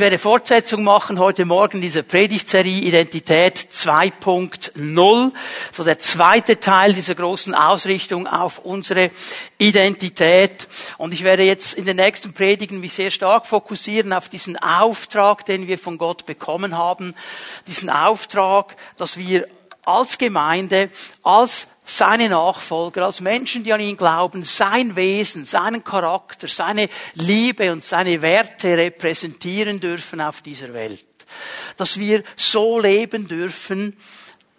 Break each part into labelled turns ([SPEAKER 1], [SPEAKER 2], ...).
[SPEAKER 1] werde Fortsetzung machen heute Morgen dieser Predigtserie Identität 2.0, so der zweite Teil dieser großen Ausrichtung auf unsere Identität. Und ich werde jetzt in den nächsten Predigen mich sehr stark fokussieren auf diesen Auftrag, den wir von Gott bekommen haben, diesen Auftrag, dass wir als Gemeinde, als seine Nachfolger, als Menschen, die an ihn glauben, sein Wesen, seinen Charakter, seine Liebe und seine Werte repräsentieren dürfen auf dieser Welt. Dass wir so leben dürfen,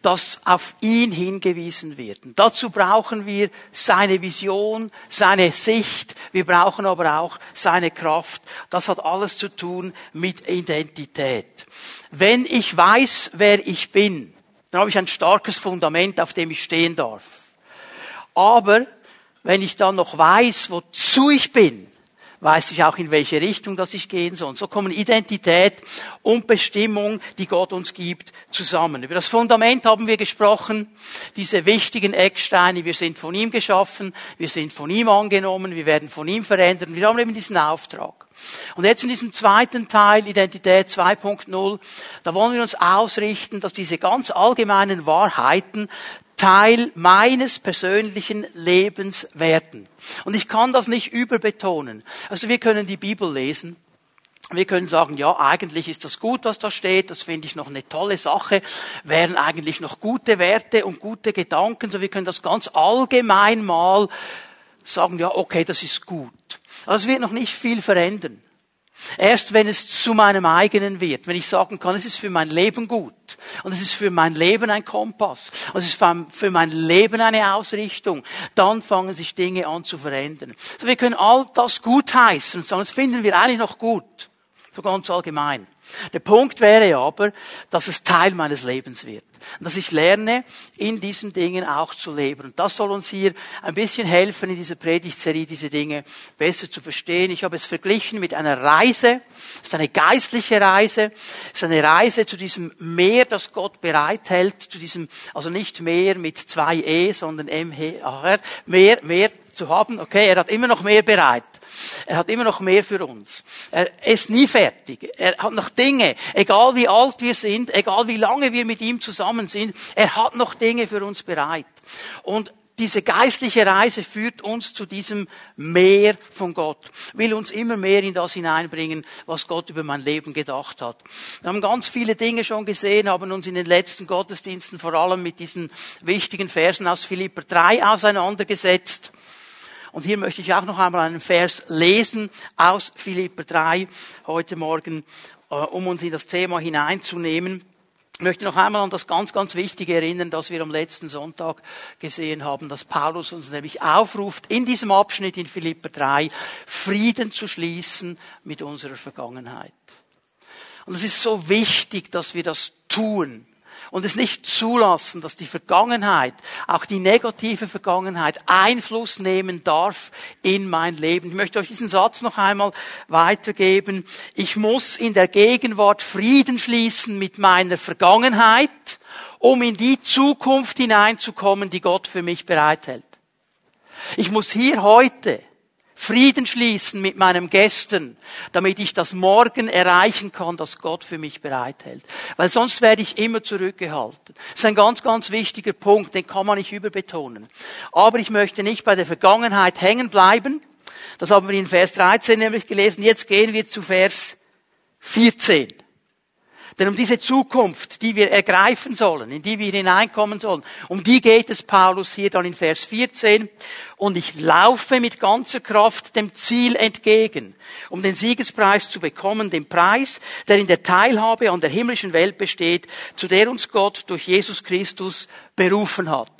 [SPEAKER 1] dass auf ihn hingewiesen wird. Und dazu brauchen wir seine Vision, seine Sicht, wir brauchen aber auch seine Kraft. Das hat alles zu tun mit Identität. Wenn ich weiß, wer ich bin, dann habe ich ein starkes Fundament, auf dem ich stehen darf. Aber wenn ich dann noch weiß, wozu ich bin, weiß ich auch, in welche Richtung das ich gehen soll. Und so kommen Identität und Bestimmung, die Gott uns gibt, zusammen. Über das Fundament haben wir gesprochen, diese wichtigen Ecksteine. Wir sind von ihm geschaffen, wir sind von ihm angenommen, wir werden von ihm verändern. Wir haben eben diesen Auftrag. Und jetzt in diesem zweiten Teil, Identität 2.0, da wollen wir uns ausrichten, dass diese ganz allgemeinen Wahrheiten Teil meines persönlichen Lebens werden. Und ich kann das nicht überbetonen. Also wir können die Bibel lesen. Wir können sagen, ja, eigentlich ist das gut, was da steht, das finde ich noch eine tolle Sache, wären eigentlich noch gute Werte und gute Gedanken, so wir können das ganz allgemein mal sagen, ja, okay, das ist gut. Aber es wird noch nicht viel verändern. Erst wenn es zu meinem eigenen wird, wenn ich sagen kann, es ist für mein Leben gut und es ist für mein Leben ein Kompass und es ist für mein Leben eine Ausrichtung, dann fangen sich Dinge an zu verändern. Wir können all das gut heißen und sagen, das finden wir eigentlich noch gut, so ganz allgemein. Der Punkt wäre aber, dass es Teil meines Lebens wird. Dass ich lerne, in diesen Dingen auch zu leben. Und das soll uns hier ein bisschen helfen, in dieser Predigtserie diese Dinge besser zu verstehen. Ich habe es verglichen mit einer Reise. Es ist eine geistliche Reise. Es ist eine Reise zu diesem Meer, das Gott bereithält. Zu diesem, also nicht Meer mit zwei E, sondern M-H-A-R. Meer, Meer zu haben. Okay, er hat immer noch mehr bereit. Er hat immer noch mehr für uns. Er ist nie fertig. Er hat noch Dinge, egal wie alt wir sind, egal wie lange wir mit ihm zusammen sind, er hat noch Dinge für uns bereit. Und diese geistliche Reise führt uns zu diesem Meer von Gott, will uns immer mehr in das hineinbringen, was Gott über mein Leben gedacht hat. Wir haben ganz viele Dinge schon gesehen, haben uns in den letzten Gottesdiensten vor allem mit diesen wichtigen Versen aus Philipper 3 auseinandergesetzt. Und hier möchte ich auch noch einmal einen Vers lesen aus Philipper 3 heute Morgen, äh, um uns in das Thema hineinzunehmen. Ich möchte noch einmal an das ganz, ganz Wichtige erinnern, das wir am letzten Sonntag gesehen haben, dass Paulus uns nämlich aufruft, in diesem Abschnitt in Philipper 3 Frieden zu schließen mit unserer Vergangenheit. Und es ist so wichtig, dass wir das tun und es nicht zulassen, dass die Vergangenheit, auch die negative Vergangenheit, Einfluss nehmen darf in mein Leben. Ich möchte euch diesen Satz noch einmal weitergeben. Ich muss in der Gegenwart Frieden schließen mit meiner Vergangenheit, um in die Zukunft hineinzukommen, die Gott für mich bereithält. Ich muss hier heute Frieden schließen mit meinem Gestern, damit ich das Morgen erreichen kann, das Gott für mich bereithält. Weil sonst werde ich immer zurückgehalten. Das ist ein ganz, ganz wichtiger Punkt, den kann man nicht überbetonen. Aber ich möchte nicht bei der Vergangenheit hängen bleiben. Das haben wir in Vers 13 nämlich gelesen. Jetzt gehen wir zu Vers 14. Denn um diese Zukunft, die wir ergreifen sollen, in die wir hineinkommen sollen, um die geht es Paulus hier dann in Vers 14. Und ich laufe mit ganzer Kraft dem Ziel entgegen, um den Siegespreis zu bekommen, den Preis, der in der Teilhabe an der himmlischen Welt besteht, zu der uns Gott durch Jesus Christus berufen hat.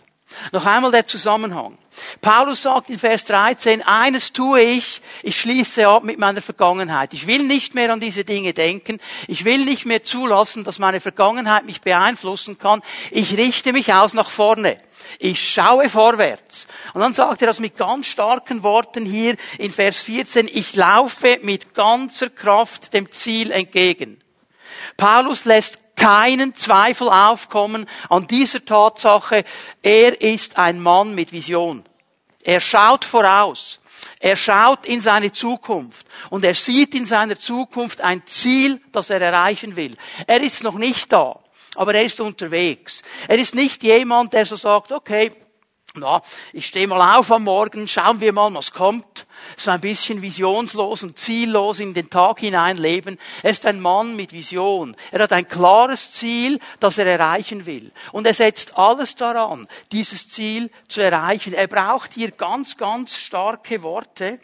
[SPEAKER 1] Noch einmal der Zusammenhang. Paulus sagt in Vers 13, eines tue ich, ich schließe ab mit meiner Vergangenheit. Ich will nicht mehr an diese Dinge denken. Ich will nicht mehr zulassen, dass meine Vergangenheit mich beeinflussen kann. Ich richte mich aus nach vorne. Ich schaue vorwärts. Und dann sagt er das mit ganz starken Worten hier in Vers 14, ich laufe mit ganzer Kraft dem Ziel entgegen. Paulus lässt keinen Zweifel aufkommen an dieser Tatsache, er ist ein Mann mit Vision. Er schaut voraus. Er schaut in seine Zukunft und er sieht in seiner Zukunft ein Ziel, das er erreichen will. Er ist noch nicht da, aber er ist unterwegs. Er ist nicht jemand, der so sagt, okay, na, ich stehe mal auf am Morgen, schauen wir mal, was kommt. So ein bisschen visionslos und ziellos in den Tag hinein leben. Er ist ein Mann mit Vision. Er hat ein klares Ziel, das er erreichen will. Und er setzt alles daran, dieses Ziel zu erreichen. Er braucht hier ganz, ganz starke Worte.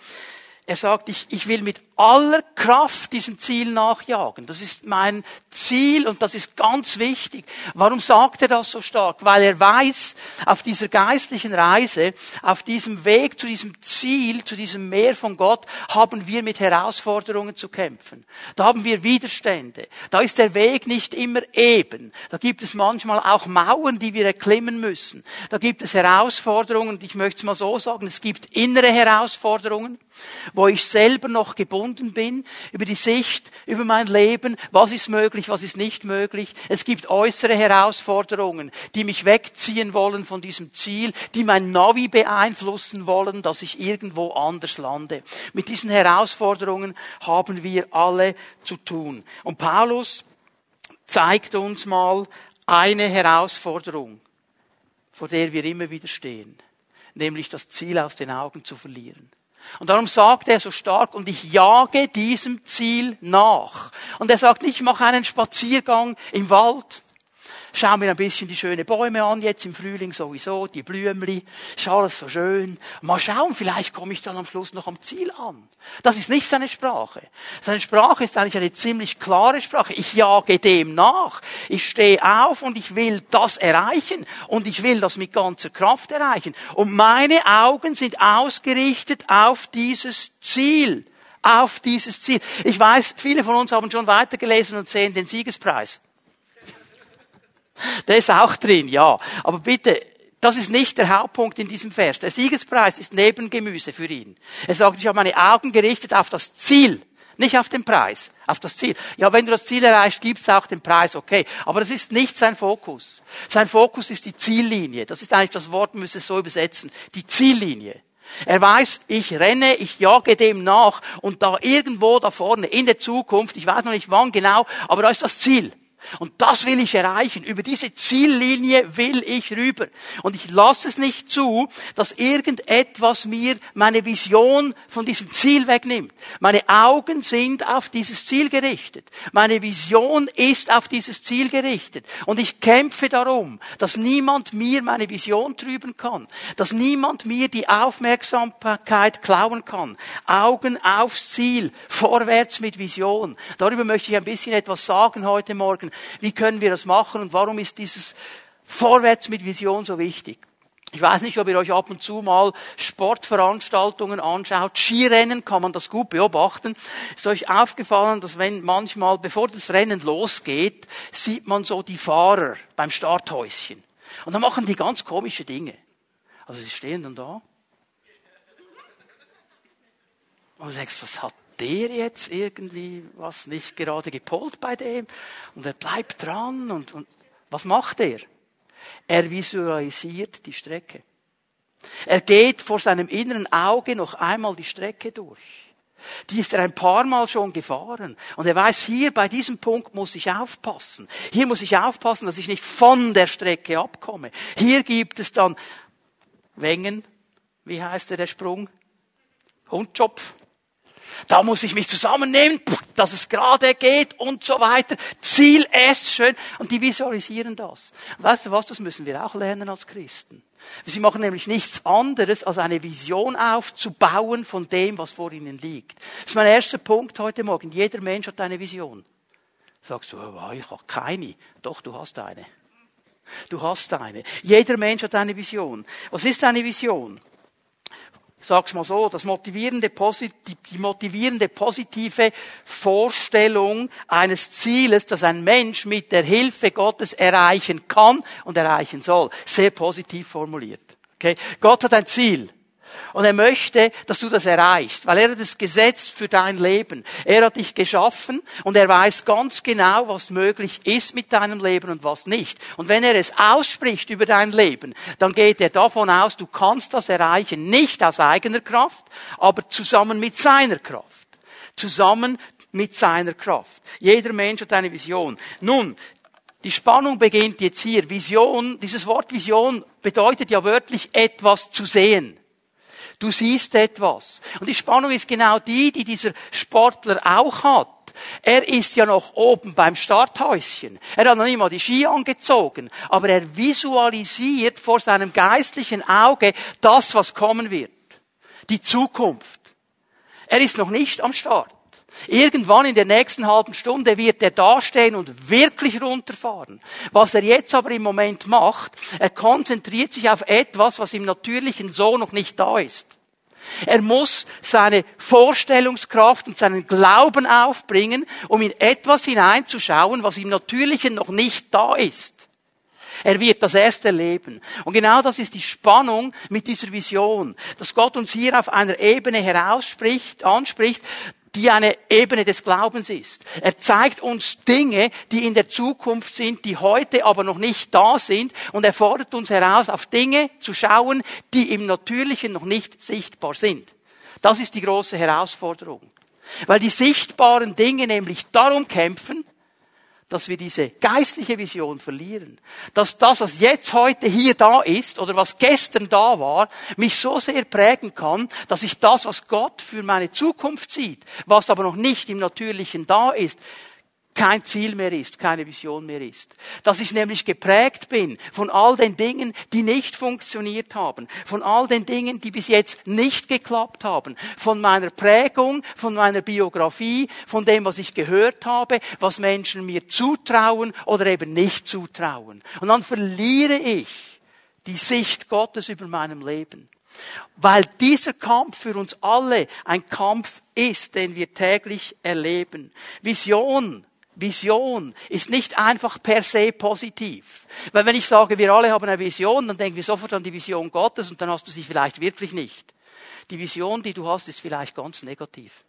[SPEAKER 1] Er sagt, ich, ich will mit aller Kraft diesem Ziel nachjagen. Das ist mein Ziel und das ist ganz wichtig. Warum sagt er das so stark? Weil er weiß, auf dieser geistlichen Reise, auf diesem Weg zu diesem Ziel, zu diesem Meer von Gott, haben wir mit Herausforderungen zu kämpfen. Da haben wir Widerstände. Da ist der Weg nicht immer eben. Da gibt es manchmal auch Mauern, die wir erklimmen müssen. Da gibt es Herausforderungen, ich möchte es mal so sagen, es gibt innere Herausforderungen, wo ich selber noch gebunden bin, über die Sicht, über mein Leben, was ist möglich, was ist nicht möglich. Es gibt äußere Herausforderungen, die mich wegziehen wollen von diesem Ziel, die mein Navi beeinflussen wollen, dass ich irgendwo anders lande. Mit diesen Herausforderungen haben wir alle zu tun. Und Paulus zeigt uns mal eine Herausforderung, vor der wir immer wieder stehen, nämlich das Ziel aus den Augen zu verlieren. Und darum sagt er so stark, und ich jage diesem Ziel nach. Und er sagt ich mache einen Spaziergang im Wald, Schau mir ein bisschen die schönen Bäume an, jetzt im Frühling sowieso, die Blümli, ist alles so schön. Mal schauen, vielleicht komme ich dann am Schluss noch am Ziel an. Das ist nicht seine Sprache. Seine Sprache ist eigentlich eine ziemlich klare Sprache. Ich jage dem nach. Ich stehe auf und ich will das erreichen. Und ich will das mit ganzer Kraft erreichen. Und meine Augen sind ausgerichtet auf dieses Ziel auf dieses Ziel. Ich weiß, viele von uns haben schon weitergelesen und sehen den Siegespreis. Der ist auch drin, ja. Aber bitte, das ist nicht der Hauptpunkt in diesem Vers. Der Siegespreis ist Nebengemüse für ihn. Er sagt, ich habe meine Augen gerichtet auf das Ziel, nicht auf den Preis, auf das Ziel. Ja, wenn du das Ziel erreichst, gibt's auch den Preis, okay. Aber das ist nicht sein Fokus. Sein Fokus ist die Ziellinie. Das ist eigentlich das Wort, müsste es so übersetzen. Die Ziellinie. Er weiß, ich renne, ich jage dem nach und da irgendwo da vorne in der Zukunft, ich weiß noch nicht wann genau, aber da ist das Ziel. Und das will ich erreichen. Über diese Ziellinie will ich rüber. Und ich lasse es nicht zu, dass irgendetwas mir meine Vision von diesem Ziel wegnimmt. Meine Augen sind auf dieses Ziel gerichtet. Meine Vision ist auf dieses Ziel gerichtet. Und ich kämpfe darum, dass niemand mir meine Vision trüben kann. Dass niemand mir die Aufmerksamkeit klauen kann. Augen aufs Ziel. Vorwärts mit Vision. Darüber möchte ich ein bisschen etwas sagen heute Morgen wie können wir das machen und warum ist dieses Vorwärts mit Vision so wichtig? Ich weiß nicht, ob ihr euch ab und zu mal Sportveranstaltungen anschaut. Skirennen kann man das gut beobachten. Ist euch aufgefallen, dass wenn manchmal, bevor das Rennen losgeht, sieht man so die Fahrer beim Starthäuschen. Und dann machen die ganz komische Dinge. Also sie stehen dann da. Und du denkst, was hat der jetzt irgendwie was nicht gerade gepolt bei dem? Und er bleibt dran und, und was macht er? Er visualisiert die Strecke. Er geht vor seinem inneren Auge noch einmal die Strecke durch. Die ist er ein paar Mal schon gefahren. Und er weiß, hier bei diesem Punkt muss ich aufpassen. Hier muss ich aufpassen, dass ich nicht von der Strecke abkomme. Hier gibt es dann Wengen. Wie heißt der, der Sprung? Hundschopf. Da muss ich mich zusammennehmen, dass es gerade geht und so weiter. Ziel S, schön. Und die visualisieren das. weißt du was, das müssen wir auch lernen als Christen. Sie machen nämlich nichts anderes, als eine Vision aufzubauen von dem, was vor ihnen liegt. Das ist mein erster Punkt heute Morgen. Jeder Mensch hat eine Vision. Sagst du, oh, ich habe keine. Doch, du hast eine. Du hast eine. Jeder Mensch hat eine Vision. Was ist eine Vision? Sag's mal so, das motivierende, die motivierende positive Vorstellung eines Zieles, das ein Mensch mit der Hilfe Gottes erreichen kann und erreichen soll. Sehr positiv formuliert. Okay? Gott hat ein Ziel. Und er möchte, dass du das erreichst, weil er hat es gesetzt für dein Leben. Er hat dich geschaffen und er weiß ganz genau, was möglich ist mit deinem Leben und was nicht. Und wenn er es ausspricht über dein Leben, dann geht er davon aus, du kannst das erreichen, nicht aus eigener Kraft, aber zusammen mit seiner Kraft. Zusammen mit seiner Kraft. Jeder Mensch hat eine Vision. Nun, die Spannung beginnt jetzt hier. Vision, dieses Wort Vision bedeutet ja wörtlich etwas zu sehen. Du siehst etwas. Und die Spannung ist genau die, die dieser Sportler auch hat. Er ist ja noch oben beim Starthäuschen. Er hat noch nicht mal die Ski angezogen. Aber er visualisiert vor seinem geistlichen Auge das, was kommen wird. Die Zukunft. Er ist noch nicht am Start. Irgendwann in der nächsten halben Stunde wird er dastehen und wirklich runterfahren. Was er jetzt aber im Moment macht, er konzentriert sich auf etwas, was im Natürlichen so noch nicht da ist. Er muss seine Vorstellungskraft und seinen Glauben aufbringen, um in etwas hineinzuschauen, was im Natürlichen noch nicht da ist. Er wird das erst erleben. Und genau das ist die Spannung mit dieser Vision, dass Gott uns hier auf einer Ebene herausspricht, anspricht, die eine Ebene des Glaubens ist. Er zeigt uns Dinge, die in der Zukunft sind, die heute aber noch nicht da sind. Und er fordert uns heraus, auf Dinge zu schauen, die im Natürlichen noch nicht sichtbar sind. Das ist die große Herausforderung. Weil die sichtbaren Dinge nämlich darum kämpfen, dass wir diese geistliche Vision verlieren. Dass das, was jetzt heute hier da ist oder was gestern da war, mich so sehr prägen kann, dass ich das, was Gott für meine Zukunft sieht, was aber noch nicht im Natürlichen da ist, kein Ziel mehr ist, keine Vision mehr ist. Dass ich nämlich geprägt bin von all den Dingen, die nicht funktioniert haben, von all den Dingen, die bis jetzt nicht geklappt haben, von meiner Prägung, von meiner Biografie, von dem, was ich gehört habe, was Menschen mir zutrauen oder eben nicht zutrauen. Und dann verliere ich die Sicht Gottes über meinem Leben. Weil dieser Kampf für uns alle ein Kampf ist, den wir täglich erleben. Vision Vision ist nicht einfach per se positiv. Weil wenn ich sage, wir alle haben eine Vision, dann denken wir sofort an die Vision Gottes und dann hast du sie vielleicht wirklich nicht. Die Vision, die du hast, ist vielleicht ganz negativ.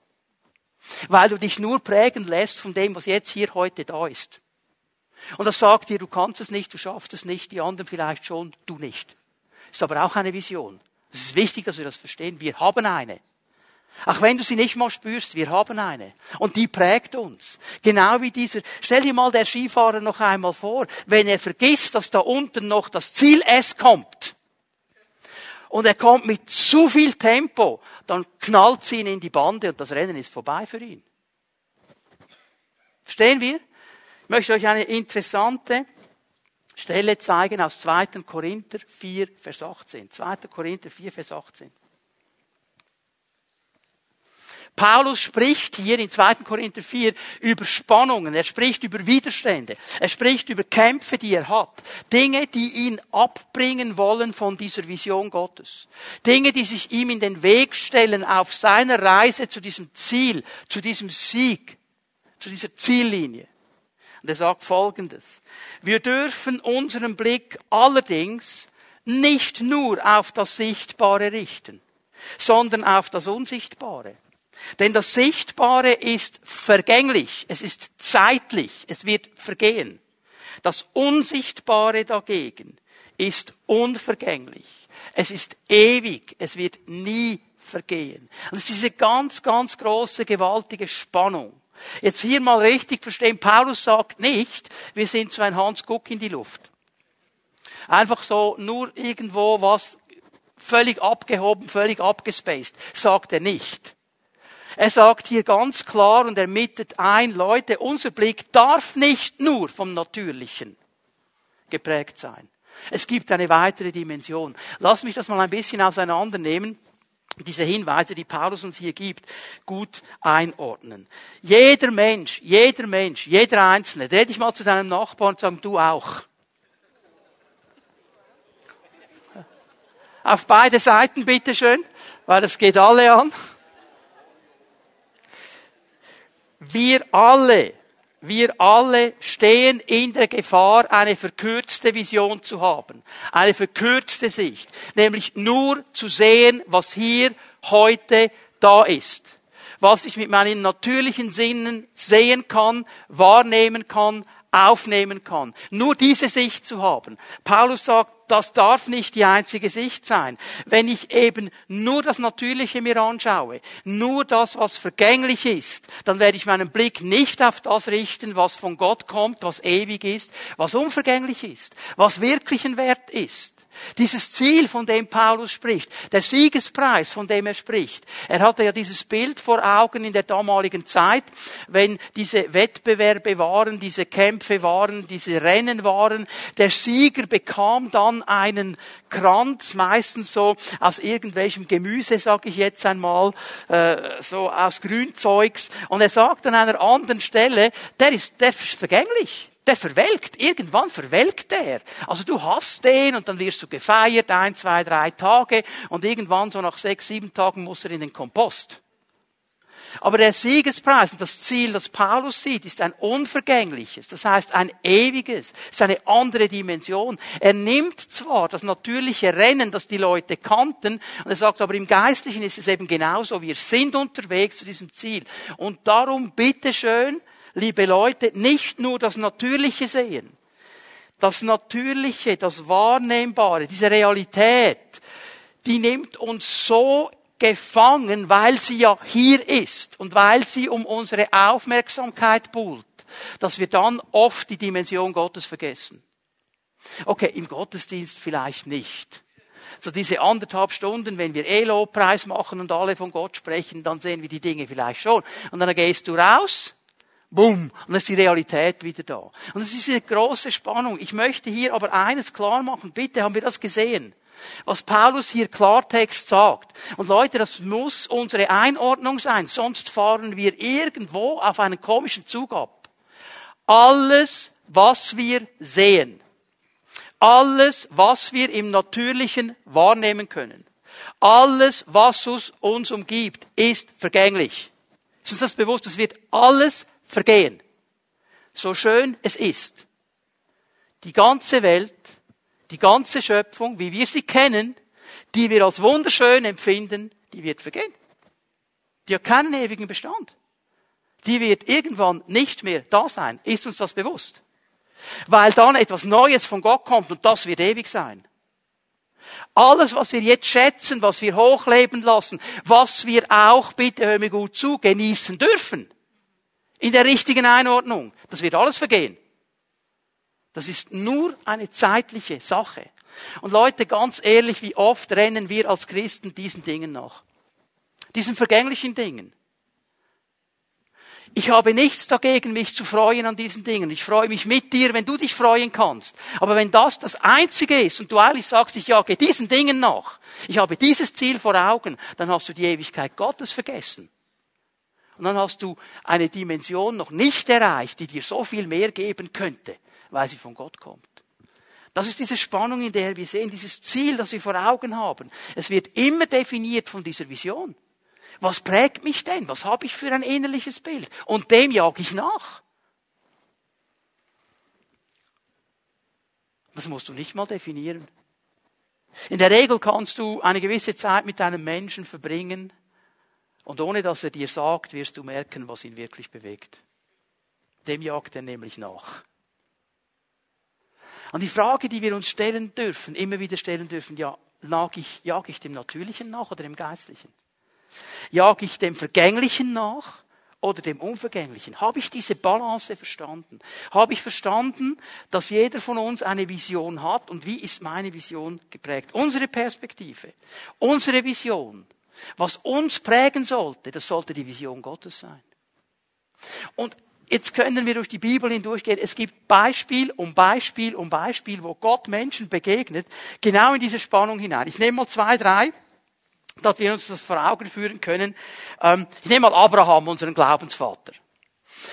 [SPEAKER 1] Weil du dich nur prägen lässt von dem, was jetzt hier heute da ist. Und das sagt dir, du kannst es nicht, du schaffst es nicht, die anderen vielleicht schon, du nicht. Ist aber auch eine Vision. Es ist wichtig, dass wir das verstehen. Wir haben eine. Auch wenn du sie nicht mal spürst, wir haben eine. Und die prägt uns. Genau wie dieser, stell dir mal der Skifahrer noch einmal vor, wenn er vergisst, dass da unten noch das Ziel S kommt. Und er kommt mit zu viel Tempo, dann knallt sie ihn in die Bande und das Rennen ist vorbei für ihn. Verstehen wir? Ich möchte euch eine interessante Stelle zeigen aus 2. Korinther 4, Vers 18. 2. Korinther 4, Vers 18. Paulus spricht hier in 2. Korinther 4 über Spannungen, er spricht über Widerstände, er spricht über Kämpfe, die er hat, Dinge, die ihn abbringen wollen von dieser Vision Gottes, Dinge, die sich ihm in den Weg stellen auf seiner Reise zu diesem Ziel, zu diesem Sieg, zu dieser Ziellinie. Und er sagt Folgendes. Wir dürfen unseren Blick allerdings nicht nur auf das Sichtbare richten, sondern auf das Unsichtbare. Denn das Sichtbare ist vergänglich, es ist zeitlich, es wird vergehen. Das Unsichtbare dagegen ist unvergänglich. Es ist ewig, es wird nie vergehen. Und es ist diese ganz, ganz große, gewaltige Spannung. Jetzt hier mal richtig verstehen, Paulus sagt nicht, wir sind so ein Hans Guck in die Luft. Einfach so nur irgendwo was völlig abgehoben, völlig abgespaced, sagt er nicht. Er sagt hier ganz klar und er mittet ein, Leute, unser Blick darf nicht nur vom Natürlichen geprägt sein. Es gibt eine weitere Dimension. Lass mich das mal ein bisschen auseinandernehmen diese Hinweise, die Paulus uns hier gibt, gut einordnen. Jeder Mensch, jeder Mensch, jeder Einzelne, dreh dich mal zu deinem Nachbarn und sag, du auch. Auf beide Seiten bitteschön, weil das geht alle an. Wir alle wir alle stehen in der Gefahr, eine verkürzte Vision zu haben, eine verkürzte Sicht, nämlich nur zu sehen, was hier heute da ist, was ich mit meinen natürlichen Sinnen sehen kann, wahrnehmen kann, aufnehmen kann. Nur diese Sicht zu haben. Paulus sagt, das darf nicht die einzige Sicht sein. Wenn ich eben nur das Natürliche mir anschaue, nur das, was vergänglich ist, dann werde ich meinen Blick nicht auf das richten, was von Gott kommt, was ewig ist, was unvergänglich ist, was wirklichen Wert ist. Dieses Ziel, von dem Paulus spricht, der Siegespreis, von dem er spricht. Er hatte ja dieses Bild vor Augen in der damaligen Zeit, wenn diese Wettbewerbe waren, diese Kämpfe waren, diese Rennen waren. Der Sieger bekam dann einen Kranz, meistens so aus irgendwelchem Gemüse, sage ich jetzt einmal, äh, so aus Grünzeugs. Und er sagt an einer anderen Stelle, der ist, der ist vergänglich der verwelkt. Irgendwann verwelkt der. Also du hast den und dann wirst du gefeiert, ein, zwei, drei Tage und irgendwann so nach sechs, sieben Tagen muss er in den Kompost. Aber der Siegespreis und das Ziel, das Paulus sieht, ist ein unvergängliches, das heißt ein ewiges, ist eine andere Dimension. Er nimmt zwar das natürliche Rennen, das die Leute kannten, und er sagt, aber im Geistlichen ist es eben genauso, wir sind unterwegs zu diesem Ziel. Und darum bitteschön, liebe Leute, nicht nur das Natürliche sehen. Das Natürliche, das Wahrnehmbare, diese Realität, die nimmt uns so gefangen, weil sie ja hier ist und weil sie um unsere Aufmerksamkeit buhlt, dass wir dann oft die Dimension Gottes vergessen. Okay, im Gottesdienst vielleicht nicht. So diese anderthalb Stunden, wenn wir Elo-Preis machen und alle von Gott sprechen, dann sehen wir die Dinge vielleicht schon. Und dann gehst du raus Bumm. Und dann ist die Realität wieder da. Und es ist diese große Spannung. Ich möchte hier aber eines klar machen. Bitte haben wir das gesehen. Was Paulus hier Klartext sagt. Und Leute, das muss unsere Einordnung sein. Sonst fahren wir irgendwo auf einen komischen Zug ab. Alles, was wir sehen. Alles, was wir im Natürlichen wahrnehmen können. Alles, was uns umgibt, ist vergänglich. Ist uns das bewusst? Es wird alles vergehen. So schön es ist. Die ganze Welt, die ganze Schöpfung, wie wir sie kennen, die wir als wunderschön empfinden, die wird vergehen. Die hat keinen ewigen Bestand. Die wird irgendwann nicht mehr da sein. Ist uns das bewusst? Weil dann etwas Neues von Gott kommt und das wird ewig sein. Alles, was wir jetzt schätzen, was wir hochleben lassen, was wir auch, bitte hör mir gut zu, genießen dürfen, in der richtigen Einordnung. Das wird alles vergehen. Das ist nur eine zeitliche Sache. Und Leute, ganz ehrlich, wie oft rennen wir als Christen diesen Dingen nach? Diesen vergänglichen Dingen. Ich habe nichts dagegen, mich zu freuen an diesen Dingen. Ich freue mich mit dir, wenn du dich freuen kannst. Aber wenn das das Einzige ist und du eigentlich sagst, ich jage diesen Dingen nach, ich habe dieses Ziel vor Augen, dann hast du die Ewigkeit Gottes vergessen. Und dann hast du eine Dimension noch nicht erreicht, die dir so viel mehr geben könnte, weil sie von Gott kommt. Das ist diese Spannung, in der wir sehen, dieses Ziel, das wir vor Augen haben. Es wird immer definiert von dieser Vision. Was prägt mich denn? Was habe ich für ein innerliches Bild? Und dem jage ich nach. Das musst du nicht mal definieren. In der Regel kannst du eine gewisse Zeit mit einem Menschen verbringen, und ohne dass er dir sagt, wirst du merken, was ihn wirklich bewegt. Dem jagt er nämlich nach. Und die Frage, die wir uns stellen dürfen, immer wieder stellen dürfen, ja, jag ich, jag ich dem Natürlichen nach oder dem Geistlichen? Jag ich dem Vergänglichen nach oder dem Unvergänglichen? Habe ich diese Balance verstanden? Habe ich verstanden, dass jeder von uns eine Vision hat und wie ist meine Vision geprägt? Unsere Perspektive, unsere Vision was uns prägen sollte, das sollte die Vision Gottes sein. Und jetzt können wir durch die Bibel hindurchgehen. Es gibt Beispiel um Beispiel um Beispiel, wo Gott Menschen begegnet, genau in diese Spannung hinein. Ich nehme mal zwei, drei, dass wir uns das vor Augen führen können. Ähm, ich nehme mal Abraham, unseren Glaubensvater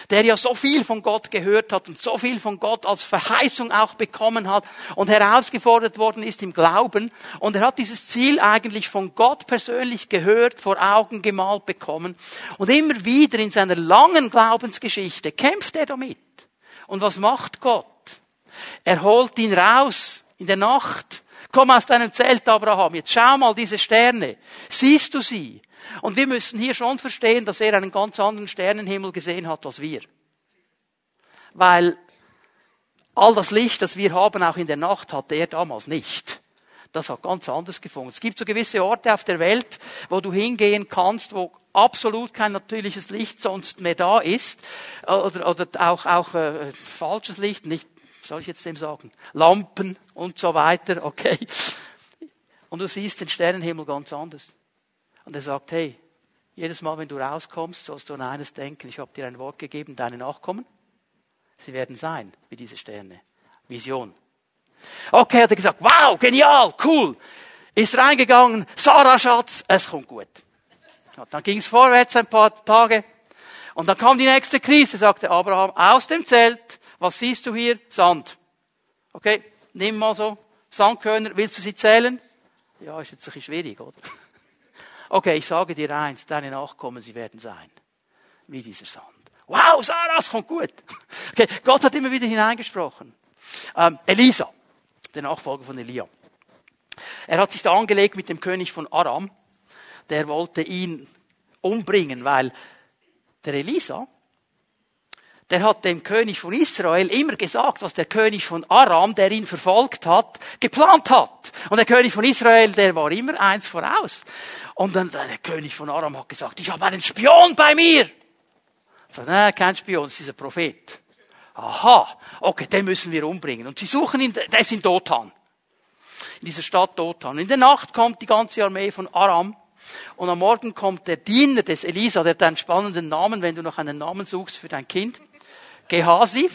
[SPEAKER 1] der ja so viel von Gott gehört hat und so viel von Gott als Verheißung auch bekommen hat und herausgefordert worden ist im Glauben. Und er hat dieses Ziel eigentlich von Gott persönlich gehört, vor Augen gemalt bekommen. Und immer wieder in seiner langen Glaubensgeschichte kämpft er damit. Und was macht Gott? Er holt ihn raus in der Nacht. Komm aus deinem Zelt, Abraham. Jetzt schau mal diese Sterne. Siehst du sie? Und wir müssen hier schon verstehen, dass er einen ganz anderen Sternenhimmel gesehen hat als wir. Weil all das Licht, das wir haben, auch in der Nacht, hatte er damals nicht. Das hat ganz anders gefunden. Es gibt so gewisse Orte auf der Welt, wo du hingehen kannst, wo absolut kein natürliches Licht sonst mehr da ist, oder, oder auch, auch äh, falsches Licht, nicht, soll ich jetzt dem sagen, Lampen und so weiter, okay. Und du siehst den Sternenhimmel ganz anders. Und er sagt, hey, jedes Mal, wenn du rauskommst, sollst du an eines denken, ich habe dir ein Wort gegeben, deine Nachkommen, sie werden sein wie diese Sterne. Vision. Okay, hat er gesagt, wow, genial, cool. Ist reingegangen, Sarah Schatz, es kommt gut. Dann ging es vorwärts ein paar Tage. Und dann kam die nächste Krise, sagte Abraham, aus dem Zelt, was siehst du hier? Sand. Okay, nimm mal so Sandkörner, willst du sie zählen? Ja, ist jetzt ein bisschen schwierig, oder? Okay, ich sage dir eins, deine Nachkommen, sie werden sein. Wie dieser Sand. Wow, Sarah, es kommt gut. Okay, Gott hat immer wieder hineingesprochen. Ähm, Elisa, der Nachfolger von Elia. Er hat sich da angelegt mit dem König von Aram. Der wollte ihn umbringen, weil der Elisa, der hat dem König von Israel immer gesagt, was der König von Aram, der ihn verfolgt hat, geplant hat. Und der König von Israel, der war immer eins voraus. Und dann der König von Aram hat gesagt, ich habe einen Spion bei mir. So, nein, kein Spion, das ist dieser Prophet. Aha, okay, den müssen wir umbringen. Und sie suchen ihn, der ist in Dothan. In dieser Stadt Dothan. In der Nacht kommt die ganze Armee von Aram. Und am Morgen kommt der Diener des Elisa, der hat einen spannenden Namen, wenn du noch einen Namen suchst für dein Kind. Gehasi.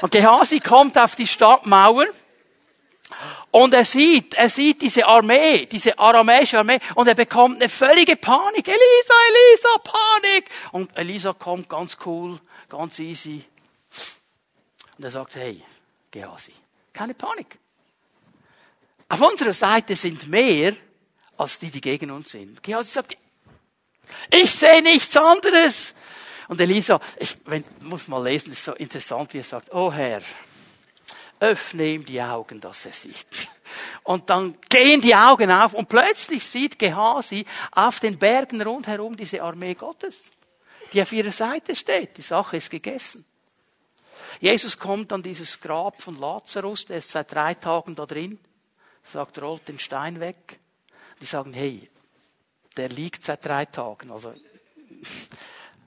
[SPEAKER 1] Und Gehasi kommt auf die Stadtmauer und er sieht, er sieht diese Armee, diese aramäische Armee und er bekommt eine völlige Panik. Elisa, Elisa, Panik! Und Elisa kommt ganz cool, ganz easy. Und er sagt, hey, Gehasi, keine Panik. Auf unserer Seite sind mehr als die, die gegen uns sind. Gehasi sagt, ich sehe nichts anderes. Und Elisa, ich wenn, muss mal lesen, ist so interessant, wie er sagt, oh Herr, öffne ihm die Augen, dass er sieht. Und dann gehen die Augen auf und plötzlich sieht Gehasi auf den Bergen rundherum diese Armee Gottes, die auf ihrer Seite steht. Die Sache ist gegessen. Jesus kommt an dieses Grab von Lazarus, der ist seit drei Tagen da drin, sagt, rollt den Stein weg. Die sagen, hey, der liegt seit drei Tagen, also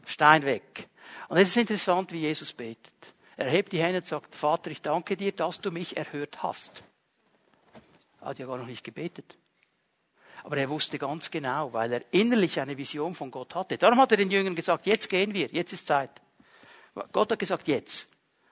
[SPEAKER 1] Stein weg. Und es ist interessant, wie Jesus betet. Er hebt die Hände und sagt, Vater, ich danke dir, dass du mich erhört hast. Er hat ja gar noch nicht gebetet. Aber er wusste ganz genau, weil er innerlich eine Vision von Gott hatte. Darum hat er den Jüngern gesagt, jetzt gehen wir, jetzt ist Zeit. Gott hat gesagt, jetzt.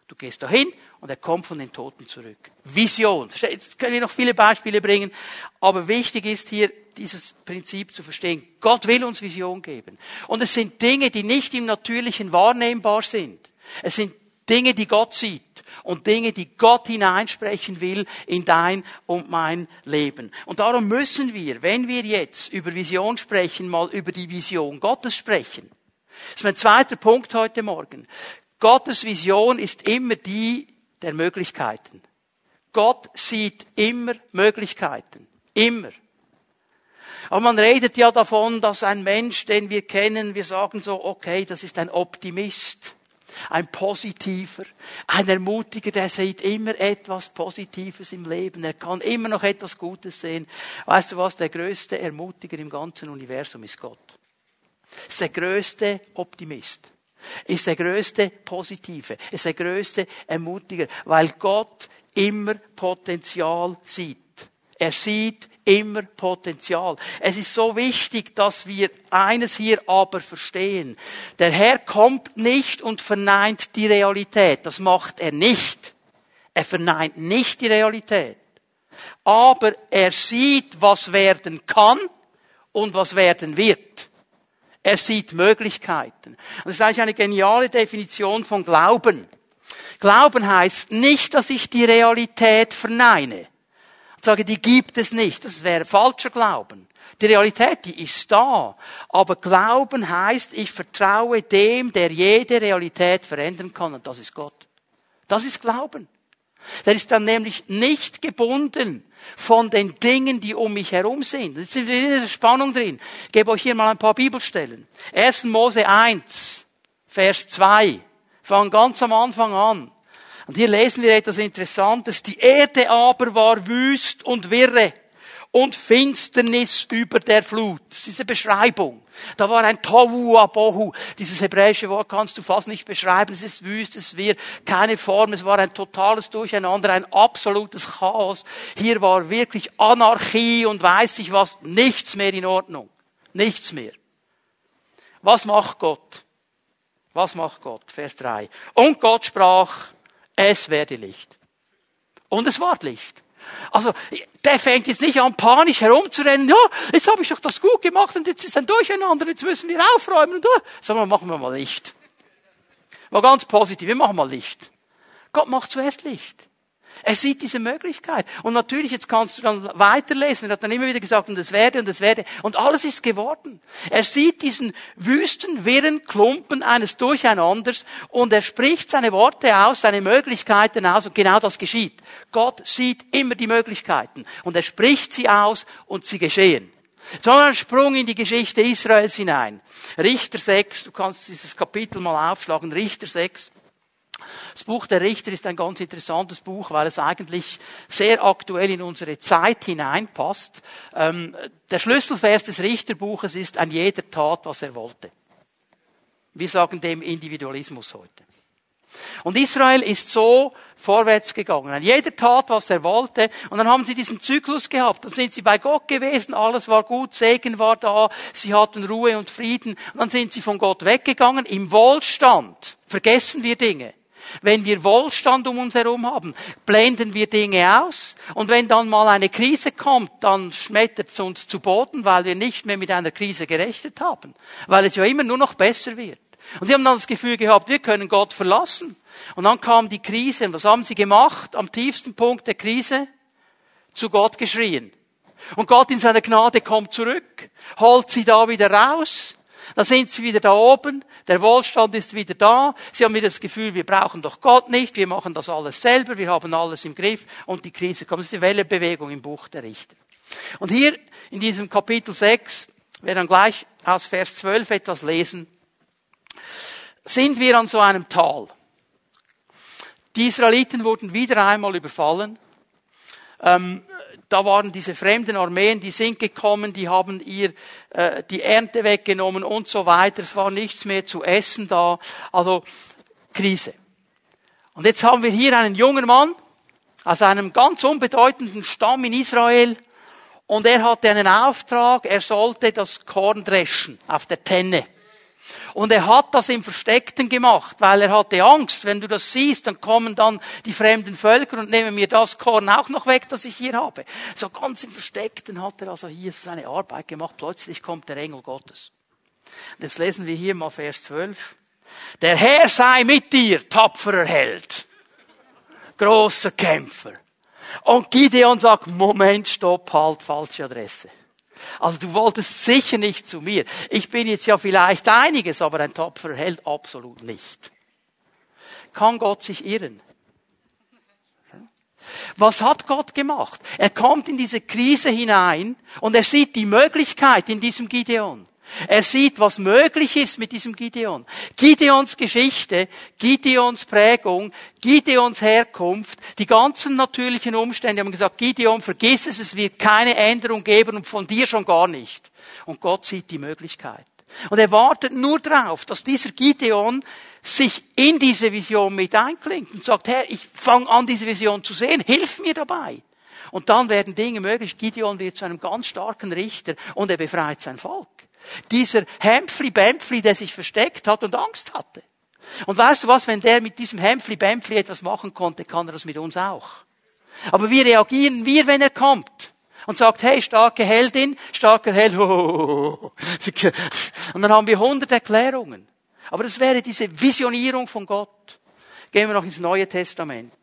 [SPEAKER 1] Du gehst dahin und er kommt von den Toten zurück. Vision. Jetzt können wir noch viele Beispiele bringen, aber wichtig ist hier, dieses Prinzip zu verstehen. Gott will uns Vision geben. Und es sind Dinge, die nicht im Natürlichen wahrnehmbar sind. Es sind Dinge, die Gott sieht und Dinge, die Gott hineinsprechen will in dein und mein Leben. Und darum müssen wir, wenn wir jetzt über Vision sprechen, mal über die Vision Gottes sprechen. Das ist mein zweiter Punkt heute Morgen. Gottes Vision ist immer die der Möglichkeiten. Gott sieht immer Möglichkeiten. Immer. Aber man redet ja davon, dass ein Mensch, den wir kennen, wir sagen so, okay, das ist ein Optimist, ein Positiver, ein Ermutiger, der sieht immer etwas Positives im Leben, er kann immer noch etwas Gutes sehen. Weißt du was, der größte Ermutiger im ganzen Universum ist Gott. Ist der größte Optimist ist der größte Positive, ist der größte Ermutiger, weil Gott immer Potenzial sieht. Er sieht immer Potenzial. Es ist so wichtig, dass wir eines hier aber verstehen. Der Herr kommt nicht und verneint die Realität. Das macht er nicht. Er verneint nicht die Realität. Aber er sieht, was werden kann und was werden wird. Er sieht Möglichkeiten. Und das ist eigentlich eine geniale Definition von Glauben. Glauben heißt nicht, dass ich die Realität verneine. Und sage, die gibt es nicht. Das wäre falscher Glauben. Die Realität, die ist da. Aber Glauben heißt, ich vertraue dem, der jede Realität verändern kann. Und das ist Gott. Das ist Glauben. Der ist dann nämlich nicht gebunden von den Dingen, die um mich herum sind. Jetzt sind wir in dieser Spannung drin. Ich gebe euch hier mal ein paar Bibelstellen. 1. Mose 1, Vers 2. Fangen ganz am Anfang an. Und hier lesen wir etwas Interessantes. Die Erde aber war wüst und wirre und Finsternis über der Flut. Das ist diese Beschreibung. Da war ein Tohu Abohu. Dieses hebräische Wort kannst du fast nicht beschreiben. Es ist wüst, es wird keine Form. Es war ein totales Durcheinander, ein absolutes Chaos. Hier war wirklich Anarchie und weiß ich was. Nichts mehr in Ordnung. Nichts mehr. Was macht Gott? Was macht Gott? Vers 3. Und Gott sprach, es werde Licht. Und es war Licht. Also, der fängt jetzt nicht an, panisch herumzurennen. Ja, jetzt habe ich doch das gut gemacht und jetzt ist ein Durcheinander, jetzt müssen wir aufräumen. Und, Sagen machen wir mal Licht. War ganz positiv, wir machen mal Licht. Gott macht zuerst Licht. Er sieht diese Möglichkeit. Und natürlich, jetzt kannst du dann weiterlesen. Er hat dann immer wieder gesagt, und es werde, und es werde. Und alles ist geworden. Er sieht diesen wüsten, wirren Klumpen eines Durcheinanders und er spricht seine Worte aus, seine Möglichkeiten aus und genau das geschieht. Gott sieht immer die Möglichkeiten und er spricht sie aus und sie geschehen. Sondern Sprung in die Geschichte Israels hinein. Richter 6, du kannst dieses Kapitel mal aufschlagen, Richter 6. Das Buch der Richter ist ein ganz interessantes Buch, weil es eigentlich sehr aktuell in unsere Zeit hineinpasst. Ähm, der Schlüsselvers des Richterbuches ist ein jeder tat, was er wollte. Wir sagen dem Individualismus heute. Und Israel ist so vorwärts gegangen. Jeder tat, was er wollte. Und dann haben sie diesen Zyklus gehabt. Dann sind sie bei Gott gewesen. Alles war gut. Segen war da. Sie hatten Ruhe und Frieden. Und dann sind sie von Gott weggegangen. Im Wohlstand vergessen wir Dinge. Wenn wir Wohlstand um uns herum haben, blenden wir Dinge aus. Und wenn dann mal eine Krise kommt, dann schmettert es uns zu Boden, weil wir nicht mehr mit einer Krise gerechnet haben. Weil es ja immer nur noch besser wird. Und sie haben dann das Gefühl gehabt, wir können Gott verlassen. Und dann kam die Krise. Und was haben sie gemacht? Am tiefsten Punkt der Krise? Zu Gott geschrien. Und Gott in seiner Gnade kommt zurück, holt sie da wieder raus, dann sind sie wieder da oben, der Wohlstand ist wieder da, sie haben wieder das Gefühl, wir brauchen doch Gott nicht, wir machen das alles selber, wir haben alles im Griff und die Krise kommt. Das ist die Wellenbewegung im Buch der Richter. Und hier in diesem Kapitel 6, wir dann gleich aus Vers 12 etwas lesen, sind wir an so einem Tal. Die Israeliten wurden wieder einmal überfallen. Ähm, da waren diese fremden Armeen, die sind gekommen, die haben ihr äh, die Ernte weggenommen und so weiter. Es war nichts mehr zu essen da. Also Krise. Und jetzt haben wir hier einen jungen Mann aus einem ganz unbedeutenden Stamm in Israel und er hatte einen Auftrag, er sollte das Korn dreschen auf der Tenne. Und er hat das im Versteckten gemacht, weil er hatte Angst, wenn du das siehst, dann kommen dann die fremden Völker und nehmen mir das Korn auch noch weg, das ich hier habe. So ganz im Versteckten hat er also hier seine Arbeit gemacht. Plötzlich kommt der Engel Gottes. Und jetzt lesen wir hier mal Vers 12. Der Herr sei mit dir, tapferer Held, großer Kämpfer. Und Gideon sagt, Moment, stopp, halt, falsche Adresse. Also du wolltest sicher nicht zu mir. Ich bin jetzt ja vielleicht einiges, aber ein tapferer Held absolut nicht. Kann Gott sich irren? Was hat Gott gemacht? Er kommt in diese Krise hinein und er sieht die Möglichkeit in diesem Gideon. Er sieht, was möglich ist mit diesem Gideon. Gideons Geschichte, Gideons Prägung, Gideons Herkunft, die ganzen natürlichen Umstände haben gesagt, Gideon, vergiss es, es wird keine Änderung geben und von dir schon gar nicht. Und Gott sieht die Möglichkeit. Und er wartet nur darauf, dass dieser Gideon sich in diese Vision mit einklingt und sagt, Herr, ich fange an, diese Vision zu sehen, hilf mir dabei. Und dann werden Dinge möglich. Gideon wird zu einem ganz starken Richter und er befreit sein Volk. Dieser Hämpfli-Bämpfli, der sich versteckt hat und Angst hatte. Und weißt du was, wenn der mit diesem Hämpfli-Bämpfli etwas machen konnte, kann er das mit uns auch. Aber wie reagieren wir, wenn er kommt? Und sagt, hey, starke Heldin, starker Held, und dann haben wir hundert Erklärungen. Aber das wäre diese Visionierung von Gott. Gehen wir noch ins Neue Testament.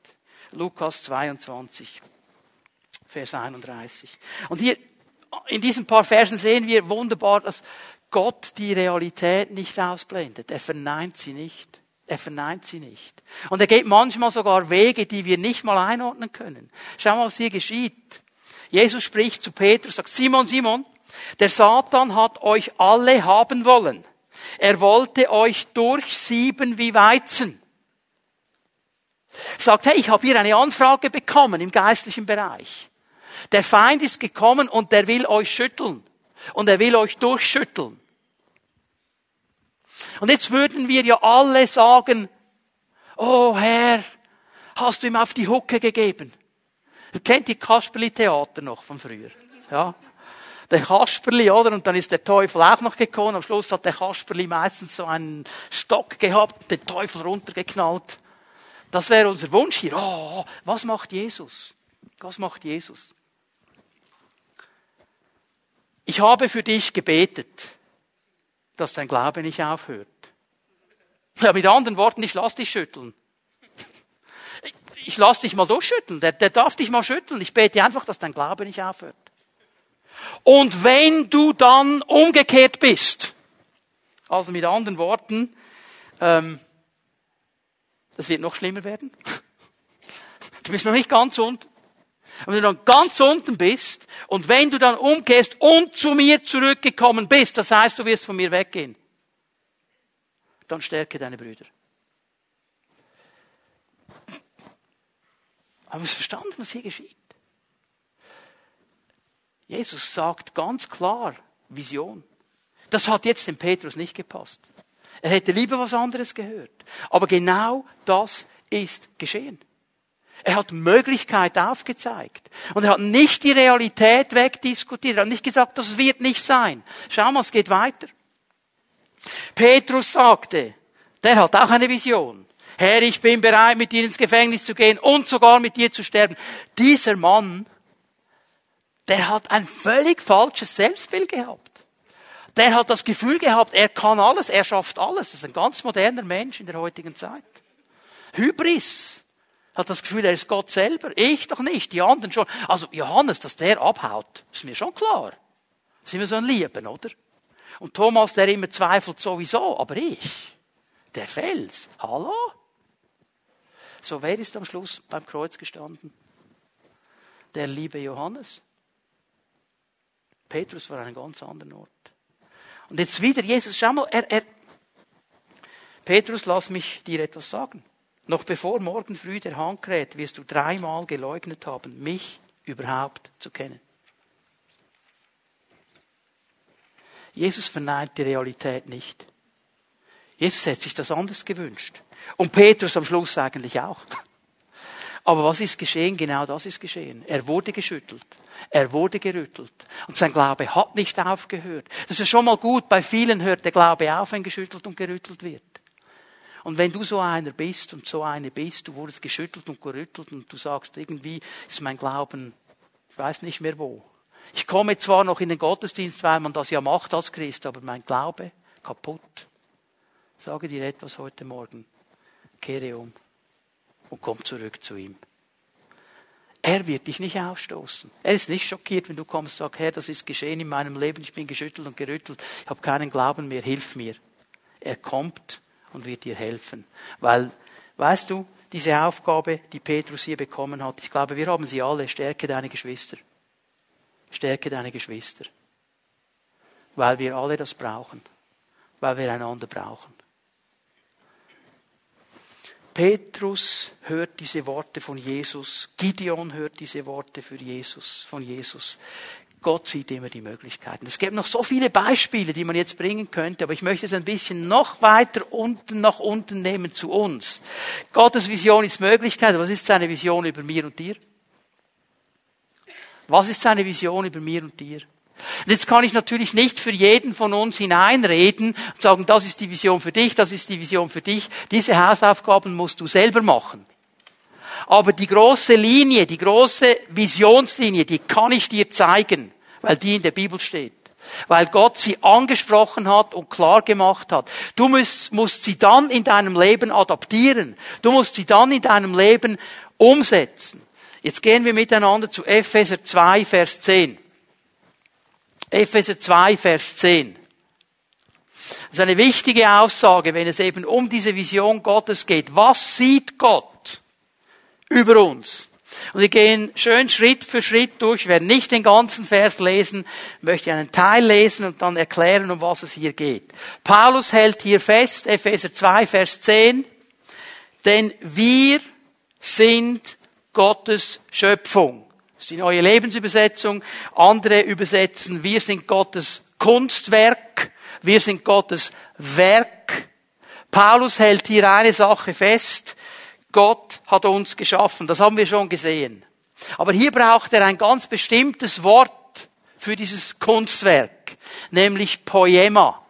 [SPEAKER 1] Lukas 22, Vers 31. Und hier in diesen paar Versen sehen wir wunderbar, dass Gott die Realität nicht ausblendet. Er verneint sie nicht. Er verneint sie nicht. Und er geht manchmal sogar Wege, die wir nicht mal einordnen können. Schau mal, was hier geschieht. Jesus spricht zu Petrus, sagt, Simon, Simon, der Satan hat euch alle haben wollen. Er wollte euch durchsieben wie Weizen. Sagt, hey, ich habe hier eine Anfrage bekommen im geistlichen Bereich. Der Feind ist gekommen und der will euch schütteln. Und er will euch durchschütteln. Und jetzt würden wir ja alle sagen, oh Herr, hast du ihm auf die Hucke gegeben? Ihr kennt die Kasperli-Theater noch von früher. Ja. Der Kasperli, oder? Und dann ist der Teufel auch noch gekommen. Am Schluss hat der Kasperli meistens so einen Stock gehabt, den Teufel runtergeknallt. Das wäre unser Wunsch hier. Oh, was macht Jesus? Was macht Jesus? Ich habe für dich gebetet, dass dein Glaube nicht aufhört. Ja, mit anderen Worten, ich lass dich schütteln. Ich lass dich mal durchschütteln. Der, der darf dich mal schütteln. Ich bete einfach, dass dein Glaube nicht aufhört. Und wenn du dann umgekehrt bist, also mit anderen Worten, ähm, das wird noch schlimmer werden. Du bist noch nicht ganz unten. Wenn du dann ganz unten bist und wenn du dann umkehrst und zu mir zurückgekommen bist, das heißt, du wirst von mir weggehen, dann stärke deine Brüder. Haben wir es verstanden, was hier geschieht? Jesus sagt ganz klar, Vision. Das hat jetzt dem Petrus nicht gepasst. Er hätte lieber was anderes gehört. Aber genau das ist geschehen. Er hat Möglichkeit aufgezeigt. Und er hat nicht die Realität wegdiskutiert. Er hat nicht gesagt, das wird nicht sein. Schau mal, es geht weiter. Petrus sagte, der hat auch eine Vision. Herr, ich bin bereit, mit dir ins Gefängnis zu gehen und sogar mit dir zu sterben. Dieser Mann, der hat ein völlig falsches Selbstbild gehabt. Der hat das Gefühl gehabt, er kann alles, er schafft alles. Das ist ein ganz moderner Mensch in der heutigen Zeit. Hybris hat das Gefühl, er ist Gott selber. Ich doch nicht, die anderen schon. Also Johannes, dass der abhaut, ist mir schon klar. sind wir so ein Lieben, oder? Und Thomas, der immer zweifelt sowieso, aber ich, der Fels, hallo? So, wer ist am Schluss beim Kreuz gestanden? Der liebe Johannes. Petrus war an einem ganz anderen Ort. Und jetzt wieder Jesus, schau mal, er, er, Petrus, lass mich dir etwas sagen. Noch bevor morgen früh der Hahn kräht, wirst du dreimal geleugnet haben, mich überhaupt zu kennen. Jesus verneint die Realität nicht. Jesus hätte sich das anders gewünscht. Und Petrus am Schluss eigentlich auch. Aber was ist geschehen? Genau das ist geschehen. Er wurde geschüttelt. Er wurde gerüttelt. Und sein Glaube hat nicht aufgehört. Das ist schon mal gut. Bei vielen hört der Glaube auf, wenn geschüttelt und gerüttelt wird. Und wenn du so einer bist und so eine bist, du wurdest geschüttelt und gerüttelt und du sagst, irgendwie ist mein Glauben, ich weiß nicht mehr wo. Ich komme zwar noch in den Gottesdienst, weil man das ja macht als Christ, aber mein Glaube kaputt. Ich sage dir etwas heute Morgen. Kehre um und komm zurück zu ihm. Er wird dich nicht ausstoßen. Er ist nicht schockiert, wenn du kommst und sagst, Herr, das ist geschehen in meinem Leben, ich bin geschüttelt und gerüttelt, ich habe keinen Glauben mehr, hilf mir. Er kommt und wird dir helfen. Weil, weißt du, diese Aufgabe, die Petrus hier bekommen hat, ich glaube, wir haben sie alle, stärke deine Geschwister. Stärke deine Geschwister. Weil wir alle das brauchen. Weil wir einander brauchen. Petrus hört diese Worte von Jesus, Gideon hört diese Worte für Jesus, von Jesus. Gott sieht immer die Möglichkeiten. Es gibt noch so viele Beispiele, die man jetzt bringen könnte, aber ich möchte es ein bisschen noch weiter unten nach unten nehmen zu uns. Gottes Vision ist Möglichkeit. Was ist seine Vision über mir und dir? Was ist seine Vision über mir und dir? Und jetzt kann ich natürlich nicht für jeden von uns hineinreden und sagen, das ist die Vision für dich, das ist die Vision für dich. Diese Hausaufgaben musst du selber machen. Aber die große Linie, die große Visionslinie, die kann ich dir zeigen, weil die in der Bibel steht. Weil Gott sie angesprochen hat und klar gemacht hat. Du musst, musst sie dann in deinem Leben adaptieren. Du musst sie dann in deinem Leben umsetzen. Jetzt gehen wir miteinander zu Epheser 2, Vers 10. Epheser 2, Vers 10. Das ist eine wichtige Aussage, wenn es eben um diese Vision Gottes geht. Was sieht Gott über uns? Und wir gehen schön Schritt für Schritt durch. Wir werden nicht den ganzen Vers lesen, möchte einen Teil lesen und dann erklären, um was es hier geht. Paulus hält hier fest, Epheser 2, Vers 10, denn wir sind Gottes Schöpfung. Das ist die neue Lebensübersetzung. Andere übersetzen, wir sind Gottes Kunstwerk. Wir sind Gottes Werk. Paulus hält hier eine Sache fest. Gott hat uns geschaffen. Das haben wir schon gesehen. Aber hier braucht er ein ganz bestimmtes Wort für dieses Kunstwerk, nämlich Poema.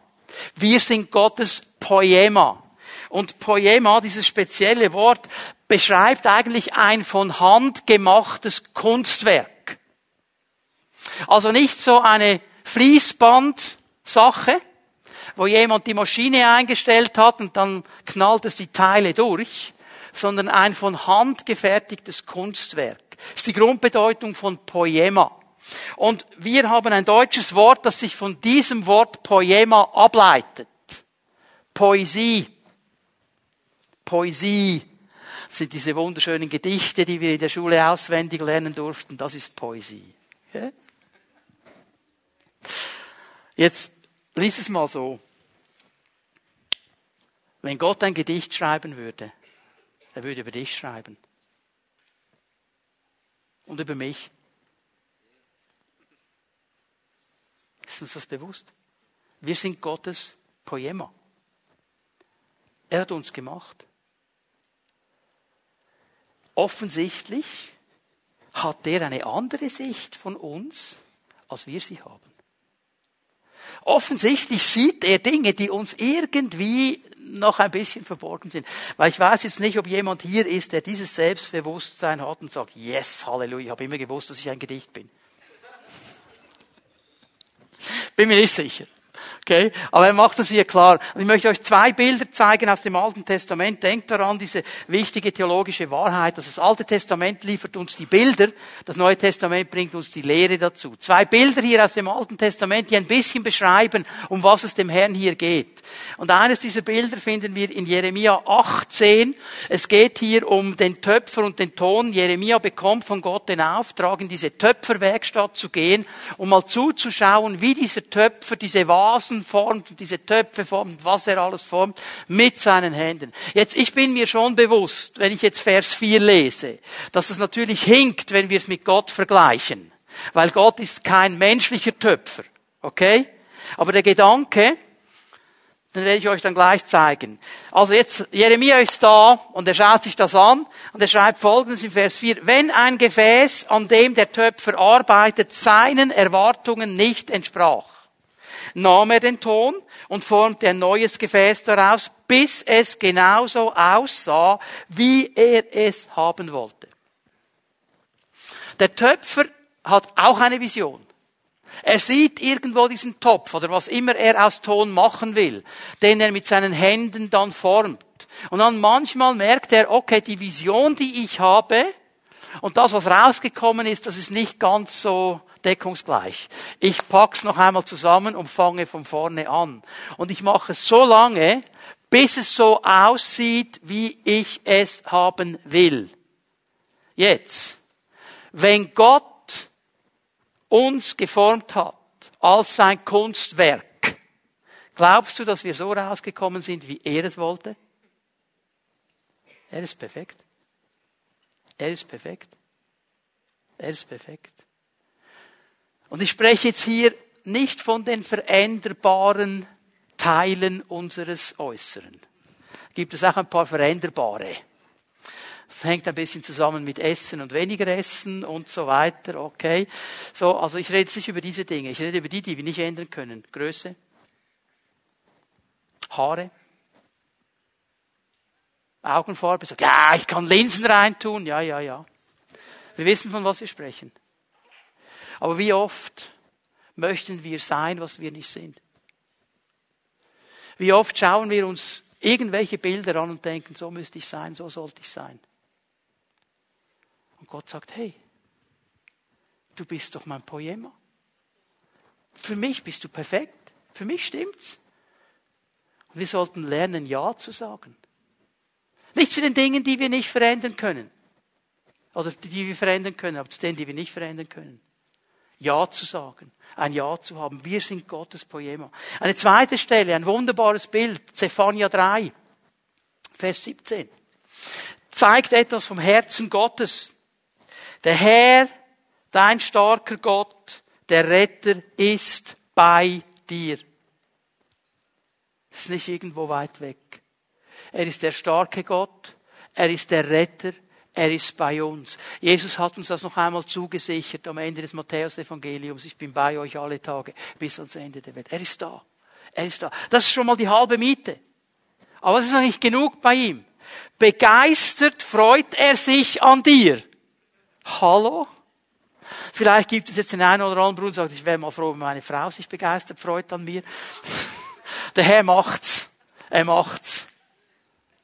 [SPEAKER 1] Wir sind Gottes Poema. Und Poema, dieses spezielle Wort, beschreibt eigentlich ein von Hand gemachtes Kunstwerk. Also nicht so eine Fließband-Sache, wo jemand die Maschine eingestellt hat und dann knallt es die Teile durch, sondern ein von Hand gefertigtes Kunstwerk. Das ist die Grundbedeutung von Poema. Und wir haben ein deutsches Wort, das sich von diesem Wort Poema ableitet. Poesie. Poesie sind diese wunderschönen Gedichte, die wir in der Schule auswendig lernen durften. Das ist Poesie. Jetzt lies es mal so. Wenn Gott ein Gedicht schreiben würde, er würde über dich schreiben. Und über mich. Ist uns das bewusst? Wir sind Gottes Poema. Er hat uns gemacht. Offensichtlich hat er eine andere Sicht von uns, als wir sie haben. Offensichtlich sieht er Dinge, die uns irgendwie noch ein bisschen verborgen sind. Weil ich weiß jetzt nicht, ob jemand hier ist, der dieses Selbstbewusstsein hat und sagt, yes, Halleluja, ich habe immer gewusst, dass ich ein Gedicht bin. Bin mir nicht sicher. Okay? Aber er macht es hier klar. Und ich möchte euch zwei Bilder zeigen aus dem Alten Testament. Denkt daran, diese wichtige theologische Wahrheit, dass das Alte Testament liefert uns die Bilder, das Neue Testament bringt uns die Lehre dazu. Zwei Bilder hier aus dem Alten Testament, die ein bisschen beschreiben, um was es dem Herrn hier geht. Und eines dieser Bilder finden wir in Jeremia 18. Es geht hier um den Töpfer und den Ton. Jeremia bekommt von Gott den Auftrag, in diese Töpferwerkstatt zu gehen, um mal zuzuschauen, wie dieser Töpfer diese Vasen formt diese Töpfe formt, was er alles formt, mit seinen Händen. Jetzt, ich bin mir schon bewusst, wenn ich jetzt Vers 4 lese, dass es natürlich hinkt, wenn wir es mit Gott vergleichen. Weil Gott ist kein menschlicher Töpfer. Okay? Aber der Gedanke, den werde ich euch dann gleich zeigen. Also jetzt, Jeremia ist da und er schaut sich das an und er schreibt folgendes im Vers 4. Wenn ein Gefäß, an dem der Töpfer arbeitet, seinen Erwartungen nicht entsprach, nahm er den Ton und formte ein neues Gefäß daraus, bis es genauso aussah, wie er es haben wollte. Der Töpfer hat auch eine Vision. Er sieht irgendwo diesen Topf oder was immer er aus Ton machen will, den er mit seinen Händen dann formt. Und dann manchmal merkt er, okay, die Vision, die ich habe und das, was rausgekommen ist, das ist nicht ganz so deckungsgleich. Ich pack's noch einmal zusammen und fange von vorne an. Und ich mache es so lange, bis es so aussieht, wie ich es haben will. Jetzt, wenn Gott uns geformt hat als sein Kunstwerk, glaubst du, dass wir so rausgekommen sind, wie er es wollte? Er ist perfekt. Er ist perfekt. Er ist perfekt. Und ich spreche jetzt hier nicht von den veränderbaren Teilen unseres Äußeren. Gibt es auch ein paar veränderbare. Das hängt ein bisschen zusammen mit Essen und weniger Essen und so weiter, okay. So, also ich rede jetzt nicht über diese Dinge. Ich rede über die, die wir nicht ändern können. Größe. Haare. Augenfarbe. So, ja, ich kann Linsen reintun. Ja, ja, ja. Wir wissen, von was wir sprechen. Aber wie oft möchten wir sein, was wir nicht sind? Wie oft schauen wir uns irgendwelche Bilder an und denken, so müsste ich sein, so sollte ich sein. Und Gott sagt, hey, du bist doch mein Poema. Für mich bist du perfekt. Für mich stimmt's. Und wir sollten lernen, Ja zu sagen. Nicht zu den Dingen, die wir nicht verändern können. Oder die wir verändern können, aber zu denen, die wir nicht verändern können. Ja zu sagen. Ein Ja zu haben. Wir sind Gottes Poema. Eine zweite Stelle, ein wunderbares Bild. Zephania 3. Vers 17. Zeigt etwas vom Herzen Gottes. Der Herr, dein starker Gott, der Retter ist bei dir. Ist nicht irgendwo weit weg. Er ist der starke Gott. Er ist der Retter. Er ist bei uns. Jesus hat uns das noch einmal zugesichert am Ende des Matthäus-Evangeliums. Ich bin bei euch alle Tage bis ans Ende der Welt. Er ist da. Er ist da. Das ist schon mal die halbe Miete. Aber es ist noch nicht genug bei ihm. Begeistert freut er sich an dir. Hallo? Vielleicht gibt es jetzt den einen oder anderen Bruder, der sagt, ich wäre mal froh, wenn meine Frau sich begeistert freut an mir. Der Herr macht's. Er macht's.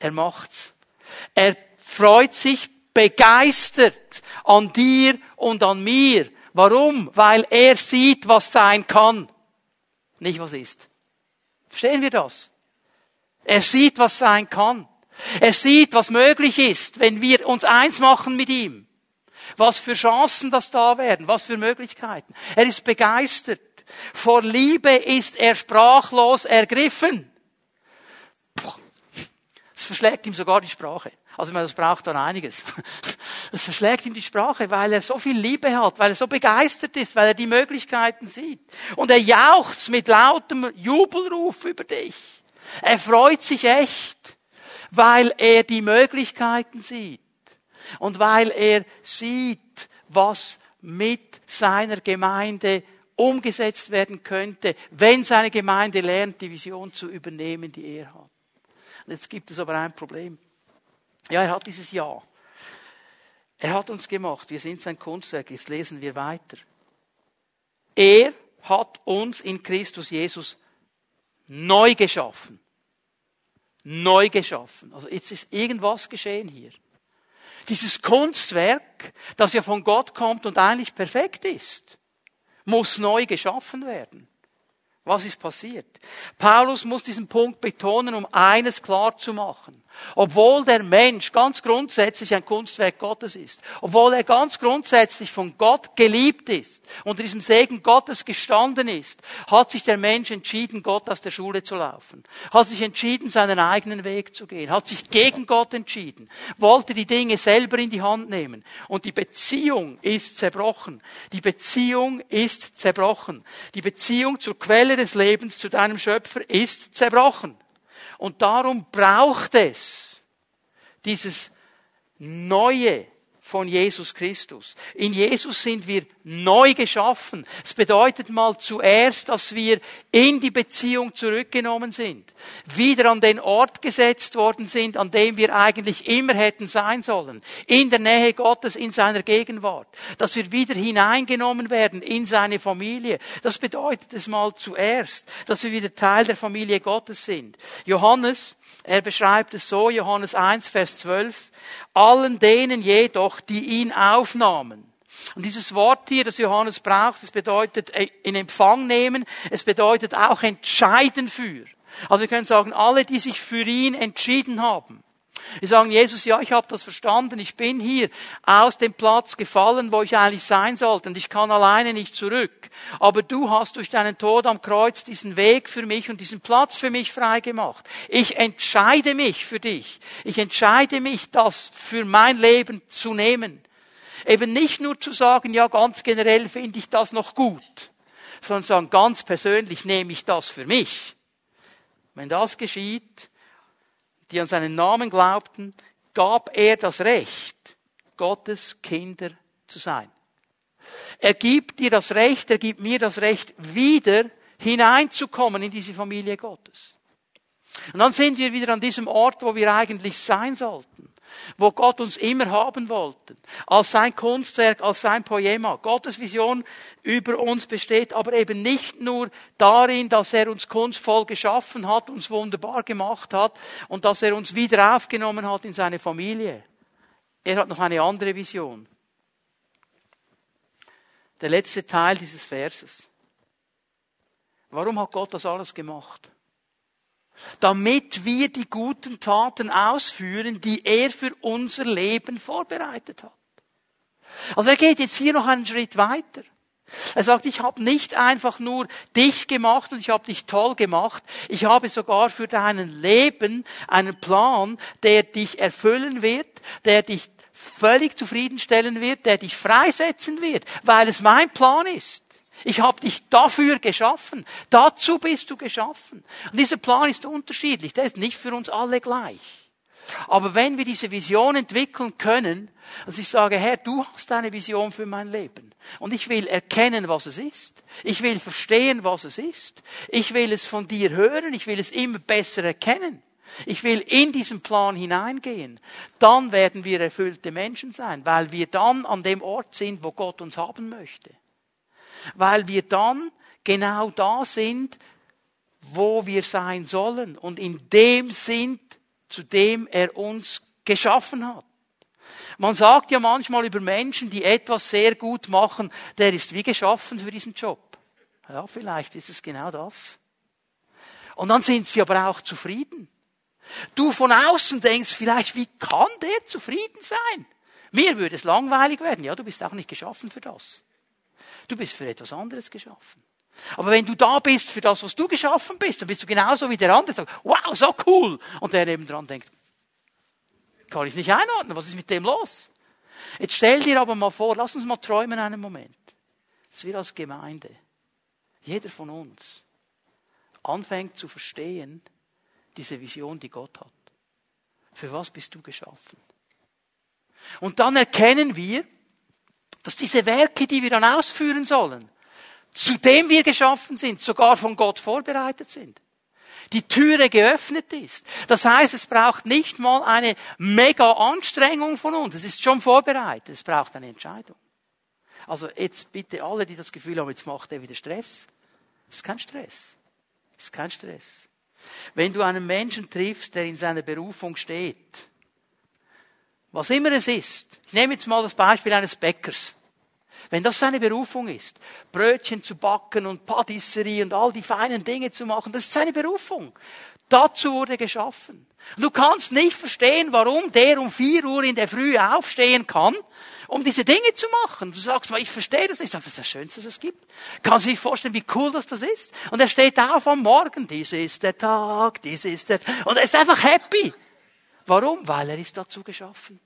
[SPEAKER 1] Er macht's. Er freut sich begeistert an dir und an mir. Warum? Weil er sieht, was sein kann. Nicht was ist. Verstehen wir das? Er sieht, was sein kann. Er sieht, was möglich ist, wenn wir uns eins machen mit ihm. Was für Chancen das da werden, was für Möglichkeiten. Er ist begeistert. Vor Liebe ist er sprachlos ergriffen. Es verschlägt ihm sogar die Sprache. Also man, das braucht dann einiges. Es verschlägt ihm die Sprache, weil er so viel Liebe hat, weil er so begeistert ist, weil er die Möglichkeiten sieht. Und er jauchzt mit lautem Jubelruf über dich. Er freut sich echt, weil er die Möglichkeiten sieht. Und weil er sieht, was mit seiner Gemeinde umgesetzt werden könnte, wenn seine Gemeinde lernt, die Vision zu übernehmen, die er hat. Und jetzt gibt es aber ein Problem. Ja, er hat dieses Ja. Er hat uns gemacht. Wir sind sein Kunstwerk. Jetzt lesen wir weiter. Er hat uns in Christus Jesus neu geschaffen. Neu geschaffen. Also jetzt ist irgendwas geschehen hier. Dieses Kunstwerk, das ja von Gott kommt und eigentlich perfekt ist, muss neu geschaffen werden. Was ist passiert? Paulus muss diesen Punkt betonen, um eines klar zu machen. Obwohl der Mensch ganz grundsätzlich ein Kunstwerk Gottes ist, obwohl er ganz grundsätzlich von Gott geliebt ist, unter diesem Segen Gottes gestanden ist, hat sich der Mensch entschieden, Gott aus der Schule zu laufen, hat sich entschieden, seinen eigenen Weg zu gehen, hat sich gegen Gott entschieden, wollte die Dinge selber in die Hand nehmen und die Beziehung ist zerbrochen. Die Beziehung ist zerbrochen. Die Beziehung zur Quelle des Lebens, zu deinem Schöpfer ist zerbrochen. Und darum braucht es dieses neue von Jesus Christus. In Jesus sind wir neu geschaffen. Es bedeutet mal zuerst, dass wir in die Beziehung zurückgenommen sind, wieder an den Ort gesetzt worden sind, an dem wir eigentlich immer hätten sein sollen, in der Nähe Gottes, in seiner Gegenwart, dass wir wieder hineingenommen werden in seine Familie. Das bedeutet es mal zuerst, dass wir wieder Teil der Familie Gottes sind. Johannes er beschreibt es so, Johannes 1, Vers 12. Allen denen jedoch, die ihn aufnahmen. Und dieses Wort hier, das Johannes braucht, das bedeutet äh, in Empfang nehmen, es bedeutet auch entscheiden für. Also wir können sagen, alle, die sich für ihn entschieden haben. Wir sagen, Jesus, ja, ich habe das verstanden, ich bin hier aus dem Platz gefallen, wo ich eigentlich sein sollte und ich kann alleine nicht zurück. Aber du hast durch deinen Tod am Kreuz diesen Weg für mich und diesen Platz für mich freigemacht. Ich entscheide mich für dich. Ich entscheide mich, das für mein Leben zu nehmen. Eben nicht nur zu sagen, ja, ganz generell finde ich das noch gut, sondern sagen, ganz persönlich nehme ich das für mich. Wenn das geschieht, die an seinen Namen glaubten, gab er das Recht, Gottes Kinder zu sein. Er gibt dir das Recht, er gibt mir das Recht, wieder hineinzukommen in diese Familie Gottes. Und dann sind wir wieder an diesem Ort, wo wir eigentlich sein sollten wo Gott uns immer haben wollte, als sein Kunstwerk, als sein Poema. Gottes Vision über uns besteht aber eben nicht nur darin, dass er uns kunstvoll geschaffen hat, uns wunderbar gemacht hat und dass er uns wieder aufgenommen hat in seine Familie. Er hat noch eine andere Vision. Der letzte Teil dieses Verses. Warum hat Gott das alles gemacht? Damit wir die guten Taten ausführen, die er für unser Leben vorbereitet hat. Also er geht jetzt hier noch einen Schritt weiter. Er sagt, ich habe nicht einfach nur dich gemacht und ich habe dich toll gemacht, ich habe sogar für dein Leben einen Plan, der dich erfüllen wird, der dich völlig zufriedenstellen wird, der dich freisetzen wird, weil es mein Plan ist. Ich habe dich dafür geschaffen. Dazu bist du geschaffen. Und dieser Plan ist unterschiedlich. Der ist nicht für uns alle gleich. Aber wenn wir diese Vision entwickeln können, dass ich sage, Herr, du hast eine Vision für mein Leben. Und ich will erkennen, was es ist. Ich will verstehen, was es ist. Ich will es von dir hören. Ich will es immer besser erkennen. Ich will in diesen Plan hineingehen. Dann werden wir erfüllte Menschen sein, weil wir dann an dem Ort sind, wo Gott uns haben möchte. Weil wir dann genau da sind, wo wir sein sollen und in dem sind, zu dem er uns geschaffen hat. Man sagt ja manchmal über Menschen, die etwas sehr gut machen, der ist wie geschaffen für diesen Job. Ja, vielleicht ist es genau das. Und dann sind sie aber auch zufrieden. Du von außen denkst vielleicht, wie kann der zufrieden sein? Mir würde es langweilig werden. Ja, du bist auch nicht geschaffen für das. Du bist für etwas anderes geschaffen. Aber wenn du da bist für das, was du geschaffen bist, dann bist du genauso wie der andere. Sagt, wow, so cool. Und der neben dran denkt, kann ich nicht einordnen, was ist mit dem los? Jetzt stell dir aber mal vor, lass uns mal träumen einen Moment. Dass wir als Gemeinde, jeder von uns, anfängt zu verstehen, diese Vision, die Gott hat. Für was bist du geschaffen? Und dann erkennen wir, dass diese Werke, die wir dann ausführen sollen, zu dem wir geschaffen sind, sogar von Gott vorbereitet sind. Die Türe geöffnet ist. Das heißt, es braucht nicht mal eine mega Anstrengung von uns. Es ist schon vorbereitet. Es braucht eine Entscheidung. Also jetzt bitte alle, die das Gefühl haben, jetzt macht er wieder Stress. Es ist kein Stress. Es ist kein Stress. Wenn du einen Menschen triffst, der in seiner Berufung steht, was immer es ist, ich nehme jetzt mal das Beispiel eines Bäckers. Wenn das seine Berufung ist, Brötchen zu backen und Patisserie und all die feinen Dinge zu machen, das ist seine Berufung. Dazu wurde geschaffen. Du kannst nicht verstehen, warum der um vier Uhr in der Früh aufstehen kann, um diese Dinge zu machen. Du sagst, ich verstehe das nicht. Ich sage, das ist das Schönste, was es gibt. Kannst du dir vorstellen, wie cool das das ist? Und er steht auf am Morgen. Dies ist der Tag, dies ist der... Und er ist einfach happy. Warum? Weil er ist dazu geschaffen.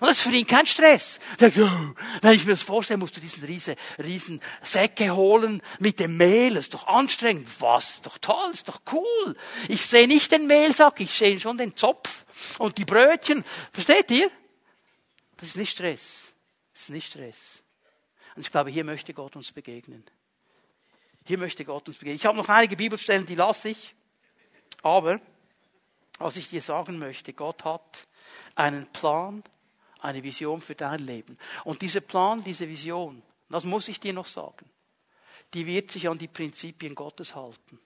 [SPEAKER 1] Und das ist für ihn kein Stress. Sagt, oh, wenn ich mir das vorstelle, musst du diesen riesen, riesen Säcke holen mit dem Mehl. Das ist doch anstrengend. Was? Das ist doch toll, das ist doch cool. Ich sehe nicht den Mehlsack, ich sehe schon den Zopf und die Brötchen. Versteht ihr? Das ist nicht Stress. Das ist nicht Stress. Und ich glaube, hier möchte Gott uns begegnen. Hier möchte Gott uns begegnen. Ich habe noch einige Bibelstellen, die lasse ich. Aber, was ich dir sagen möchte, Gott hat einen Plan eine Vision für dein Leben. Und dieser Plan, diese Vision, das muss ich dir noch sagen, die wird sich an die Prinzipien Gottes halten.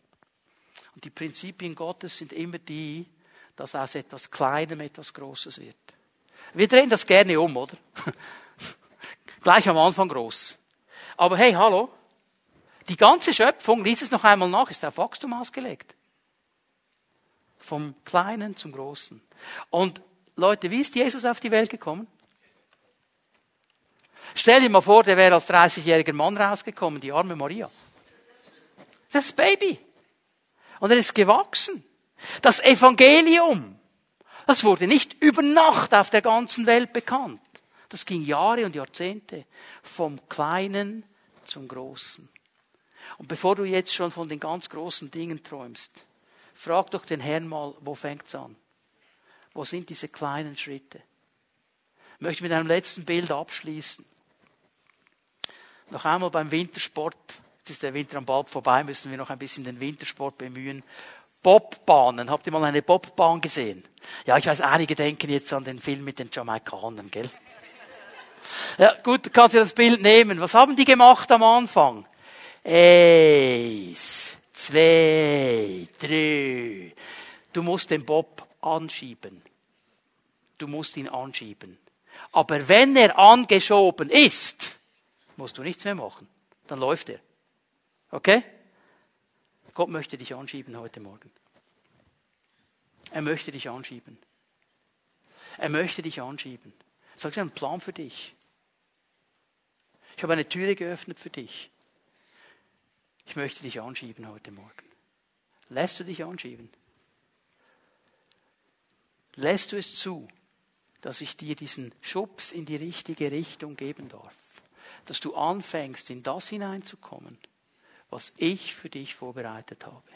[SPEAKER 1] Und die Prinzipien Gottes sind immer die, dass aus etwas Kleinem etwas Großes wird. Wir drehen das gerne um, oder? Gleich am Anfang groß. Aber hey, hallo. Die ganze Schöpfung, lies es noch einmal nach, ist auf Wachstum ausgelegt. Vom Kleinen zum Großen. Und Leute, wie ist Jesus auf die Welt gekommen? Stell dir mal vor, der wäre als 30-jähriger Mann rausgekommen, die arme Maria. Das Baby. Und er ist gewachsen. Das Evangelium, das wurde nicht über Nacht auf der ganzen Welt bekannt. Das ging Jahre und Jahrzehnte vom Kleinen zum Großen. Und bevor du jetzt schon von den ganz großen Dingen träumst, frag doch den Herrn mal, wo fängt's an? Wo sind diese kleinen Schritte? Ich möchte mit einem letzten Bild abschließen. Noch einmal beim Wintersport. Jetzt ist der Winter am bald vorbei, müssen wir noch ein bisschen den Wintersport bemühen. Bobbahnen. Habt ihr mal eine Bobbahn gesehen? Ja, ich weiß, einige denken jetzt an den Film mit den Jamaikanern, gell? Ja, gut, kannst du das Bild nehmen. Was haben die gemacht am Anfang? Eins, zwei, drei. Du musst den Bob anschieben. Du musst ihn anschieben. Aber wenn er angeschoben ist, musst du nichts mehr machen. Dann läuft er. Okay? Gott möchte dich anschieben heute Morgen. Er möchte dich anschieben. Er möchte dich anschieben. Sag ich einen Plan für dich. Ich habe eine Türe geöffnet für dich. Ich möchte dich anschieben heute Morgen. Lässt du dich anschieben? Lässt du es zu, dass ich dir diesen Schubs in die richtige Richtung geben darf? Dass du anfängst, in das hineinzukommen, was ich für dich vorbereitet habe?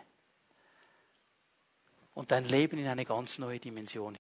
[SPEAKER 1] Und dein Leben in eine ganz neue Dimension